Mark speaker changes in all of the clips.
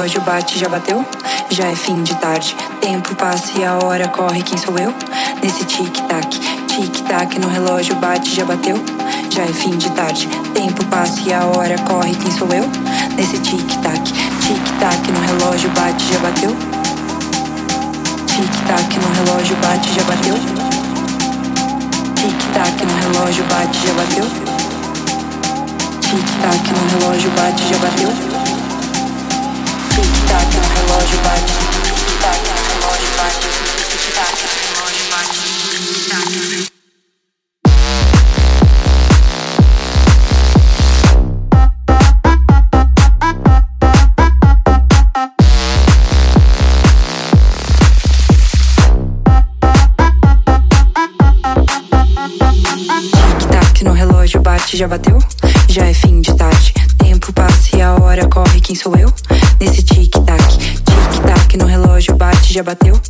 Speaker 1: relógio bate, já bateu? Já é fim de tarde. Tempo passa e a hora corre, quem sou eu? Nesse tic-tac, tic-tac no relógio bate, já bateu? Já é fim de tarde. Tempo passa e a hora corre, quem sou eu? Nesse tic-tac, tic-tac no relógio bate, já bateu? Tic-tac no relógio bate, já bateu? Tic-tac no relógio bate, já bateu? Tic-tac no relógio bate, já bateu? relógio bate. Taca, relógio bate. Taca, relógio bate. Taca, relógio bate. já bateu? já bateu?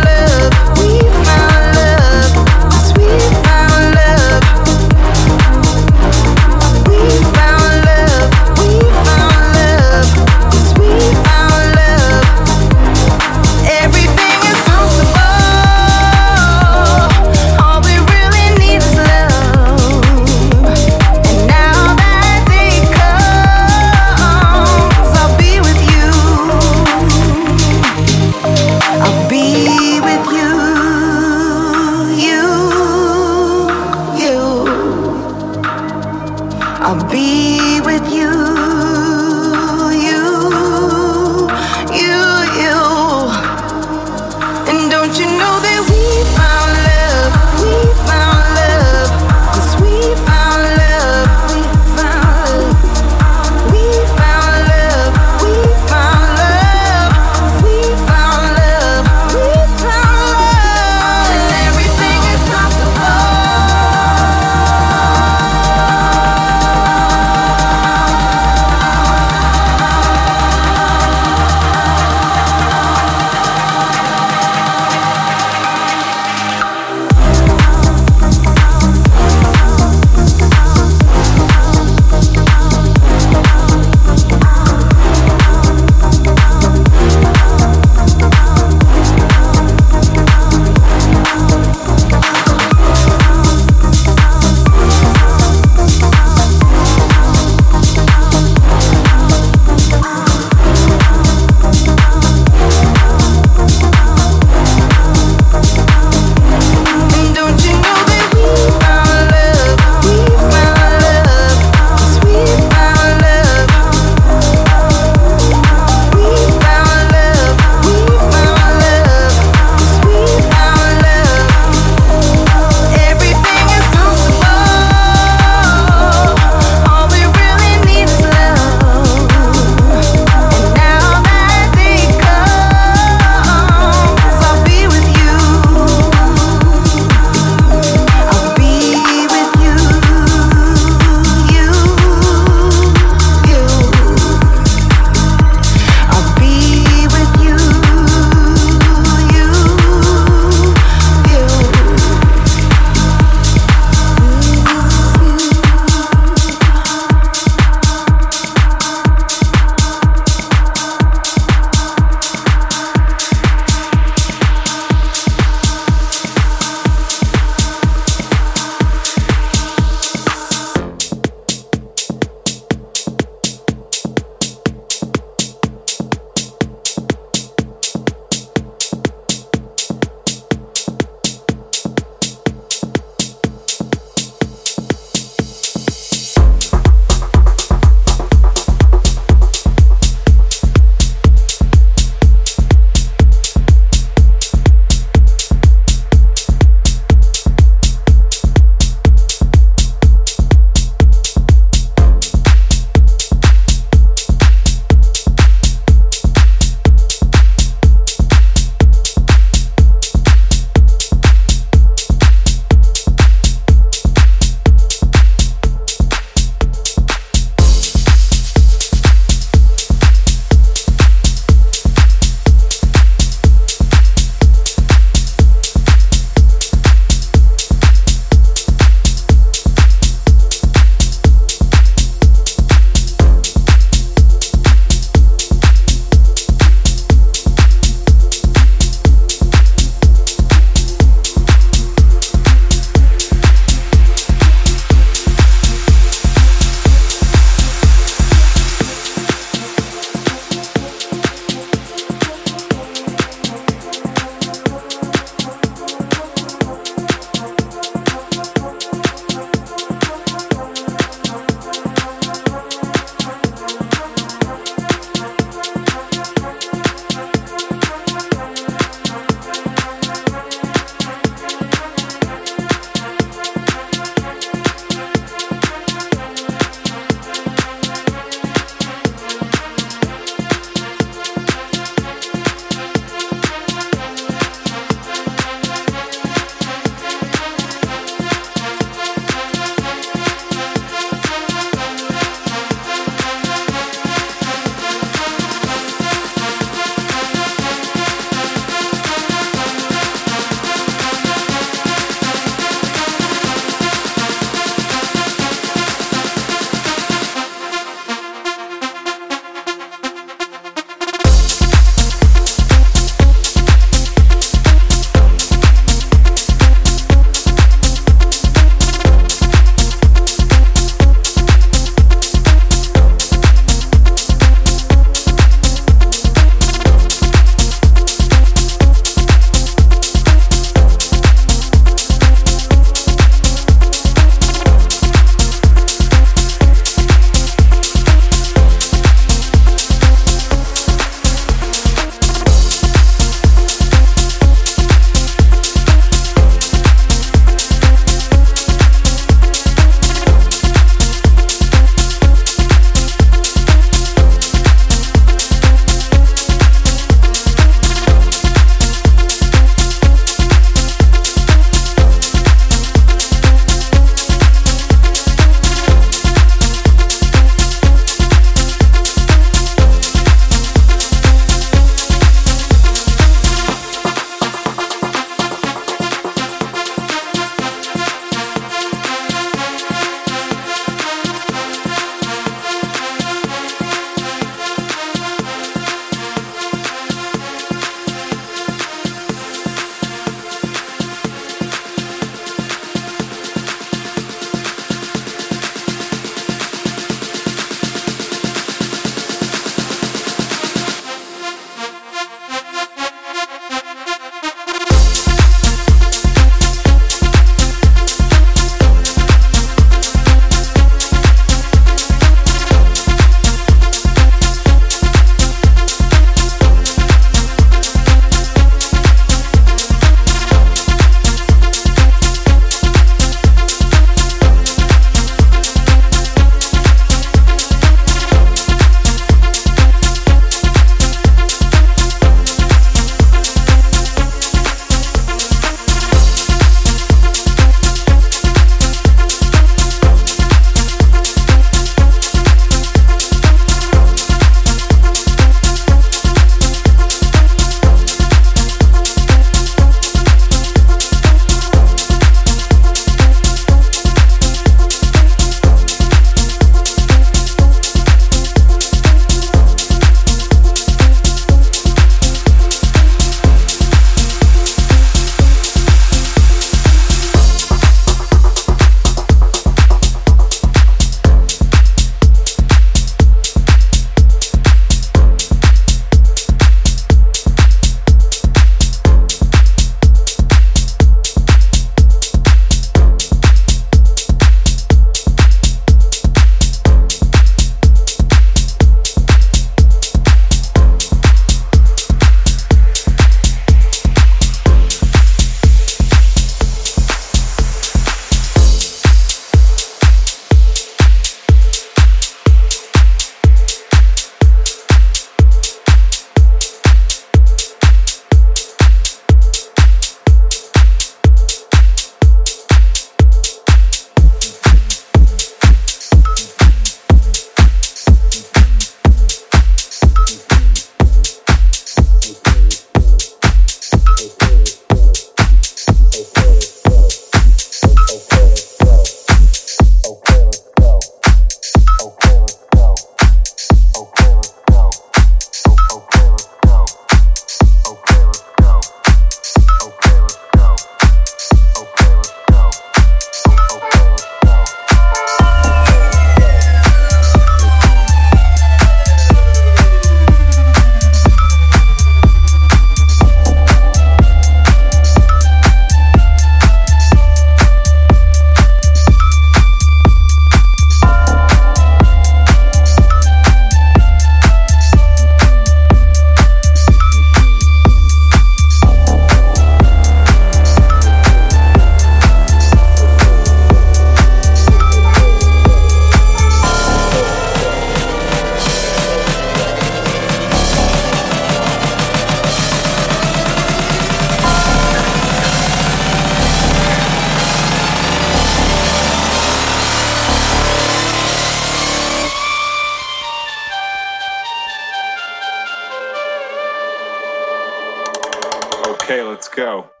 Speaker 2: Let's go.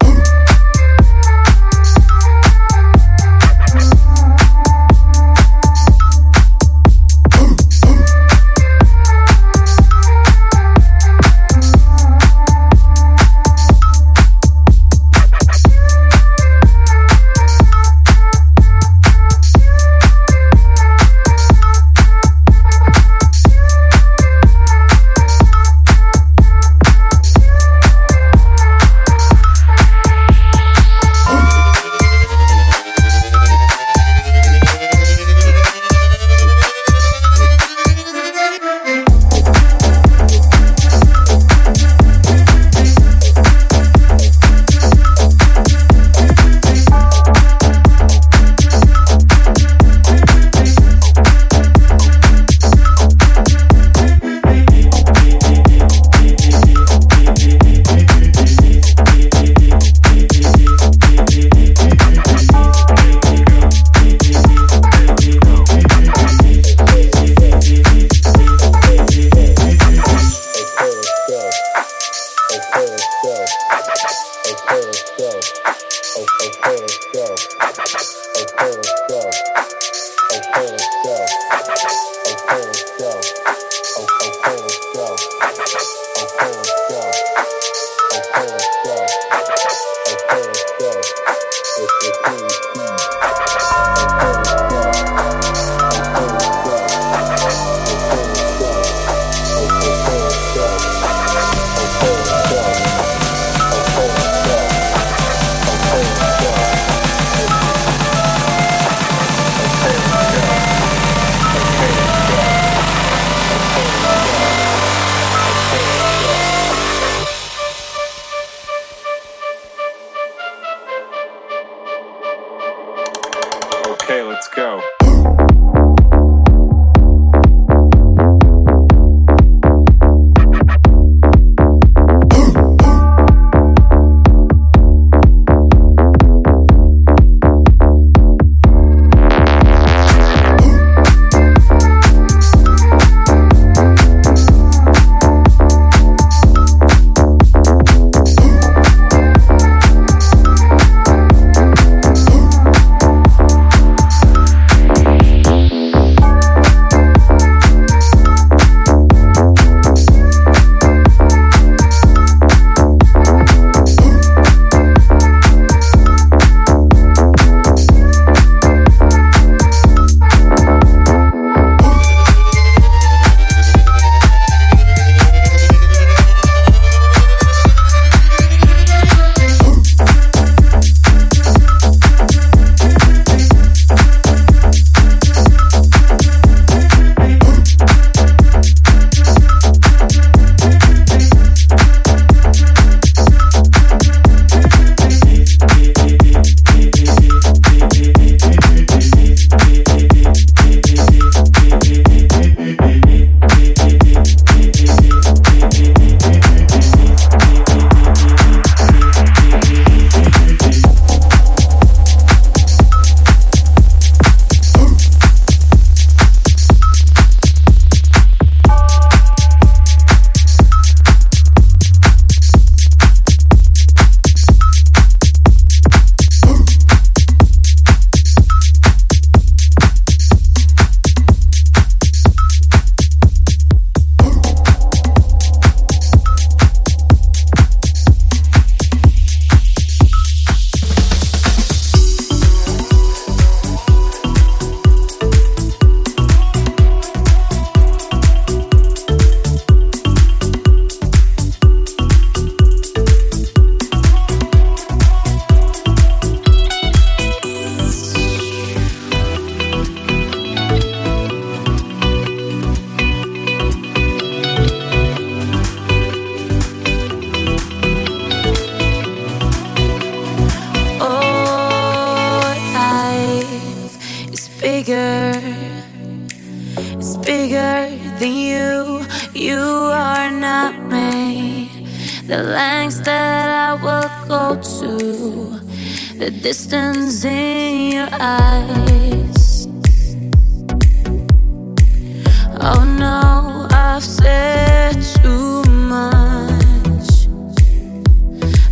Speaker 3: know I've said too much.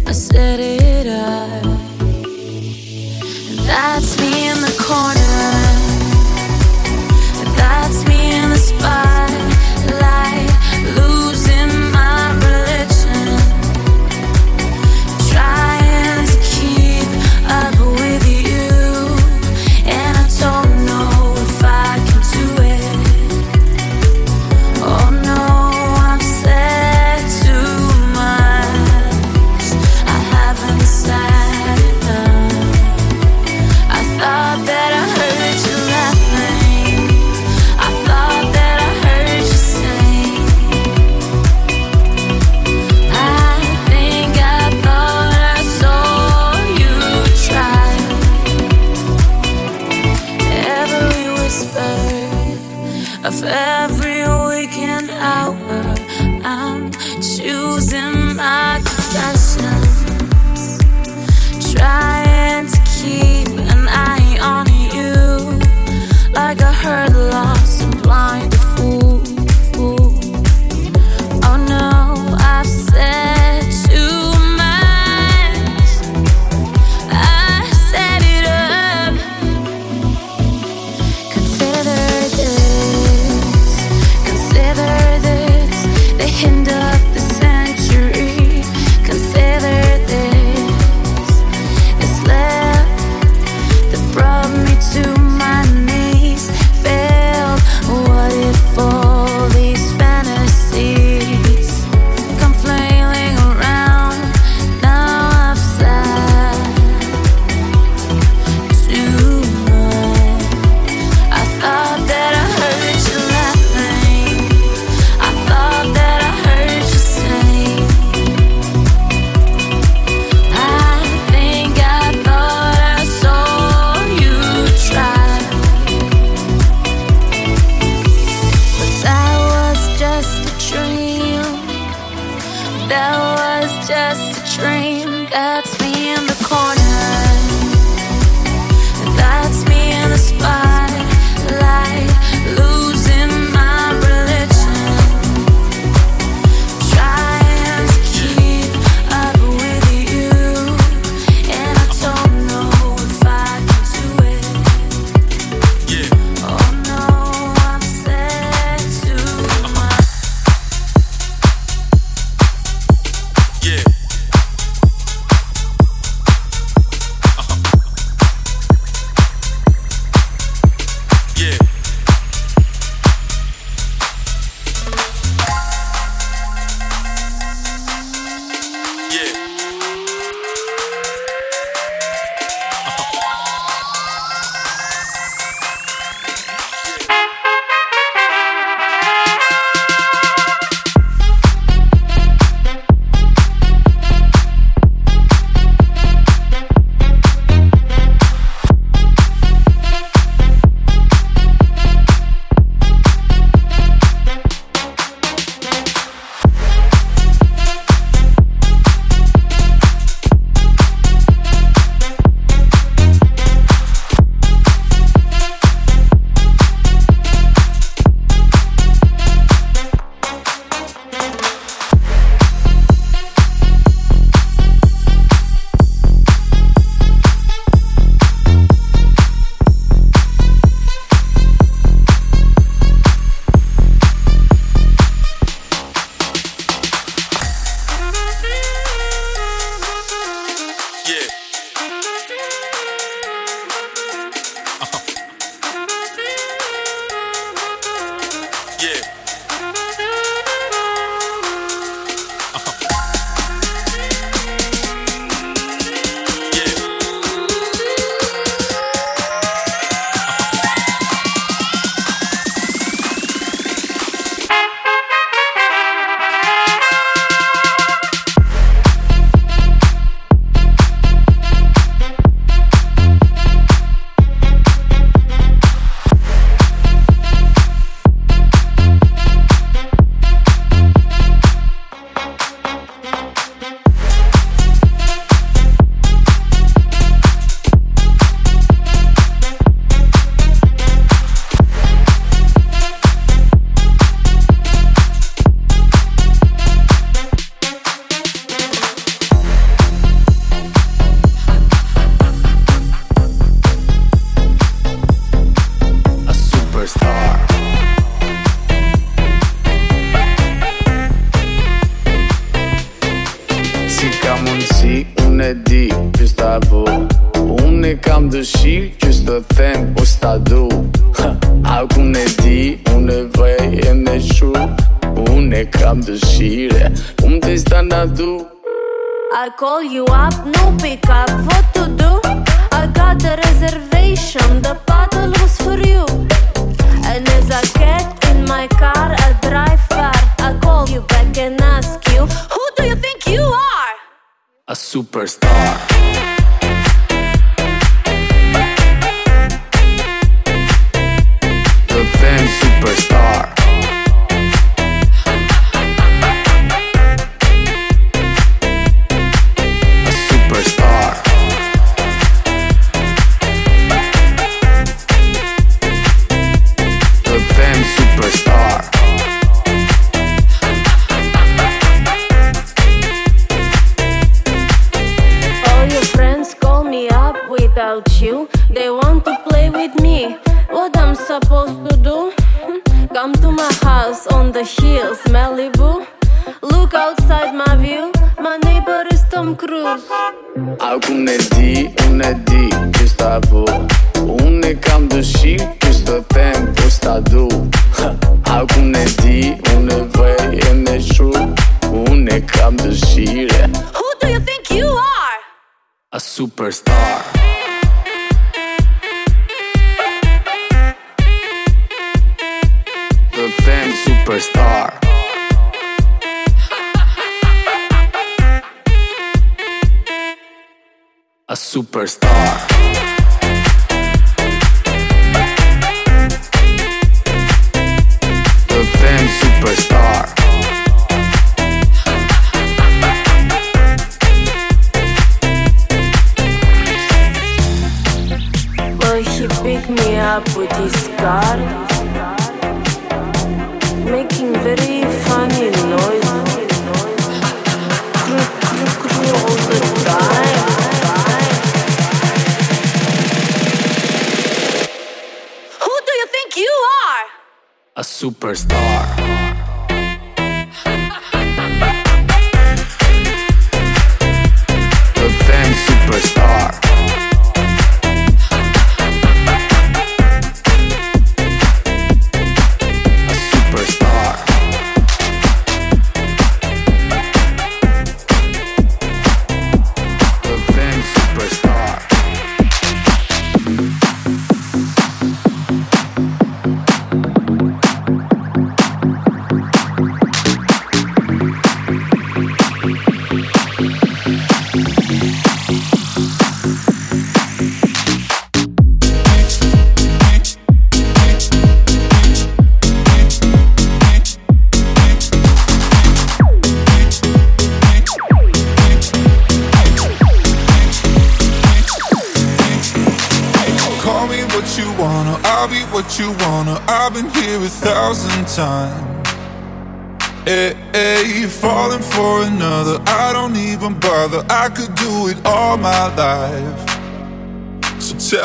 Speaker 3: I
Speaker 2: said it. That's me in the corner.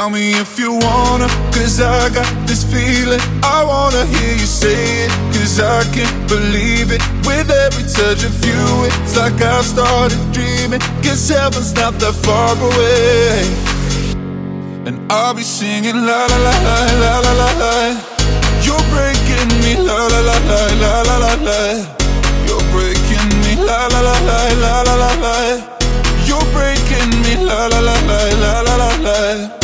Speaker 4: Tell me if you wanna, cause I got this feeling. I wanna hear you say it, cause I can't believe it. With every touch of you, it's like I started dreaming. Cause heaven's not that far away. And I'll be singing la la la la la la la la. You're breaking me la la la la la la la la. You're breaking me la la la la la la la la. You're breaking me la la la la la la la la.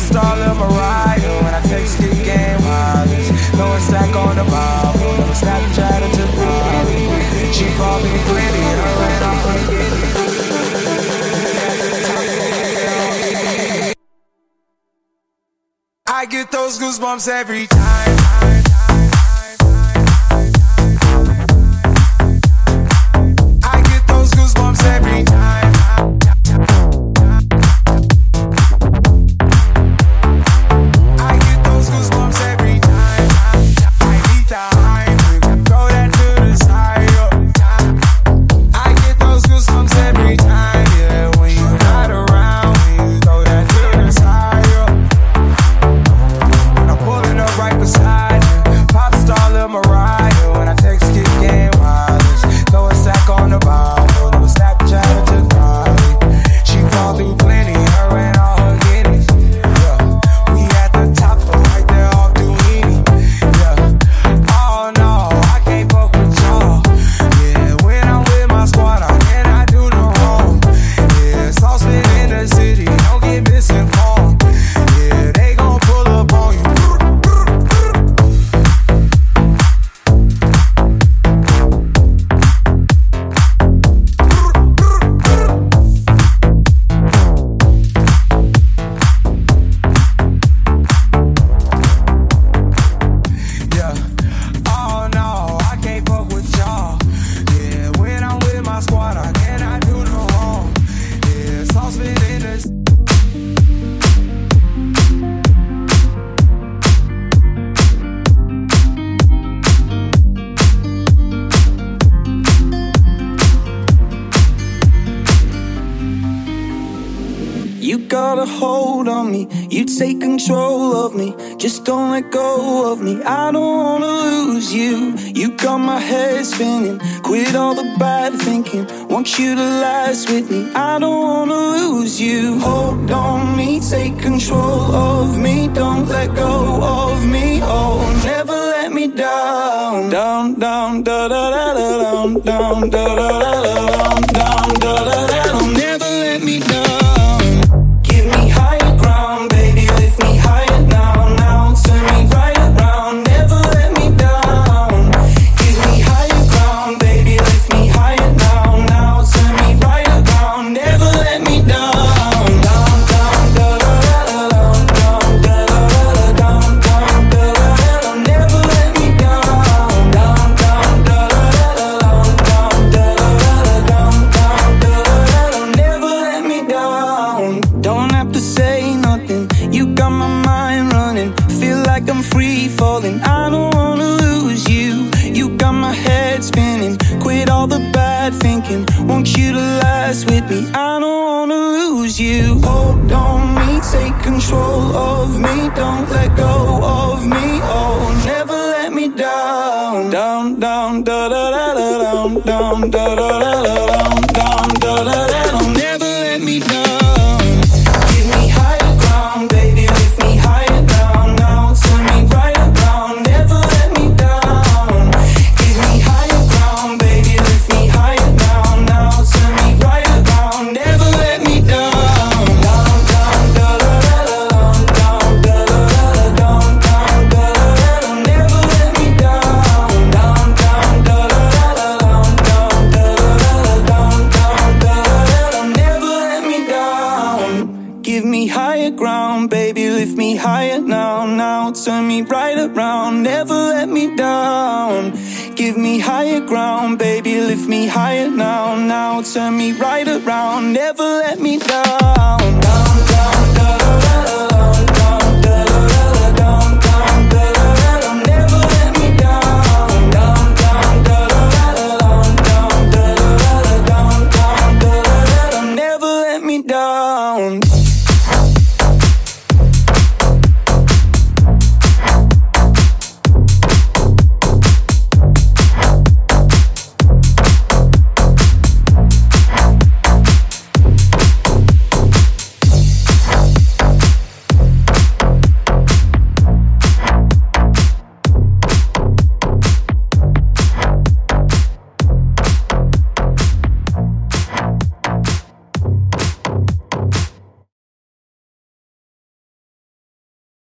Speaker 5: star Lil Mariah when I take ski game wireless. No one stack on the Bible, no Snapchat or Jabali. She called me pretty and I ran off. I get those goosebumps every time.